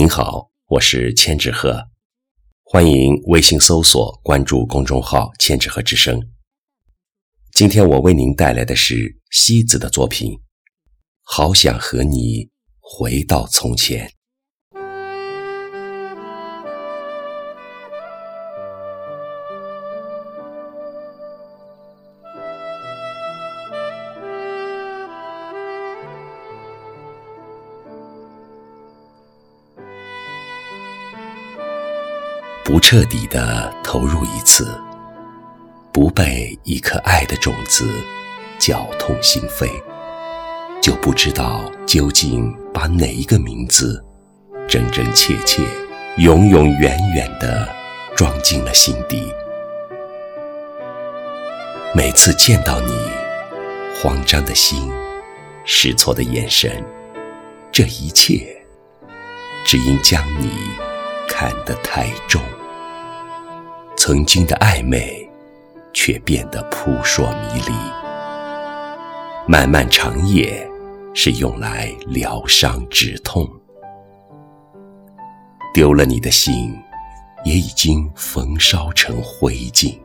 您好，我是千纸鹤，欢迎微信搜索关注公众号“千纸鹤之声”。今天我为您带来的是西子的作品《好想和你回到从前》。不彻底的投入一次，不被一颗爱的种子绞痛心扉，就不知道究竟把哪一个名字真真切切、永永远远的装进了心底。每次见到你，慌张的心，失措的眼神，这一切，只因将你。看得太重，曾经的暧昧却变得扑朔迷离。漫漫长夜是用来疗伤止痛，丢了你的心，也已经焚烧成灰烬，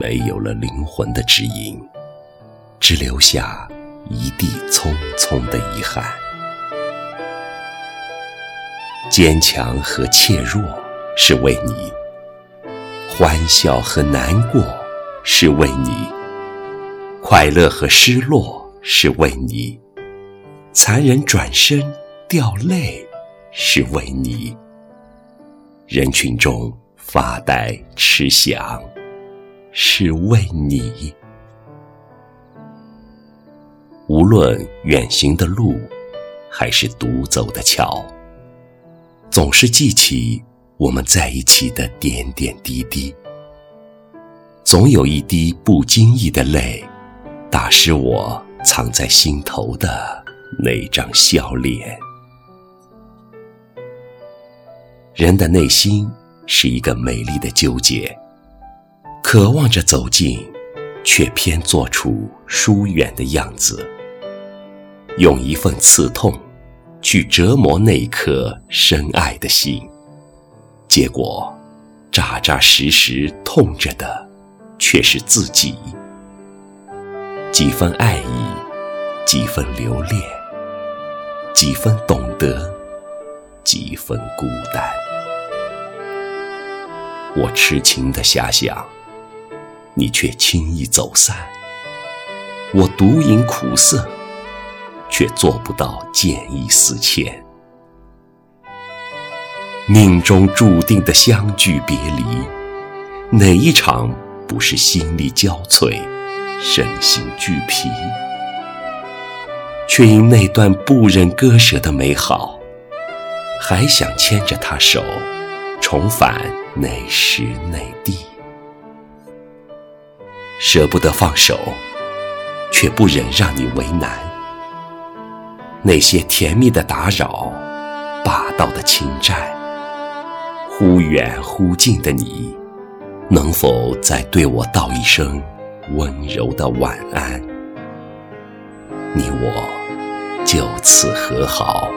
没有了灵魂的指引，只留下一地匆匆的遗憾。坚强和怯弱是为你，欢笑和难过是为你，快乐和失落是为你，残忍转身掉泪是为你，人群中发呆吃想是为你。无论远行的路，还是独走的桥。总是记起我们在一起的点点滴滴，总有一滴不经意的泪，打湿我藏在心头的那张笑脸。人的内心是一个美丽的纠结，渴望着走近，却偏做出疏远的样子，用一份刺痛。去折磨那颗深爱的心，结果扎扎实实痛着的却是自己。几分爱意，几分留恋，几分懂得，几分孤单。我痴情的遐想，你却轻易走散；我独饮苦涩。却做不到见异思迁，命中注定的相聚别离，哪一场不是心力交瘁、身心俱疲？却因那段不忍割舍的美好，还想牵着他手，重返那时那地，舍不得放手，却不忍让你为难。那些甜蜜的打扰，霸道的侵占，忽远忽近的你，能否再对我道一声温柔的晚安？你我就此和好，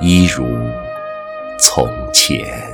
一如从前。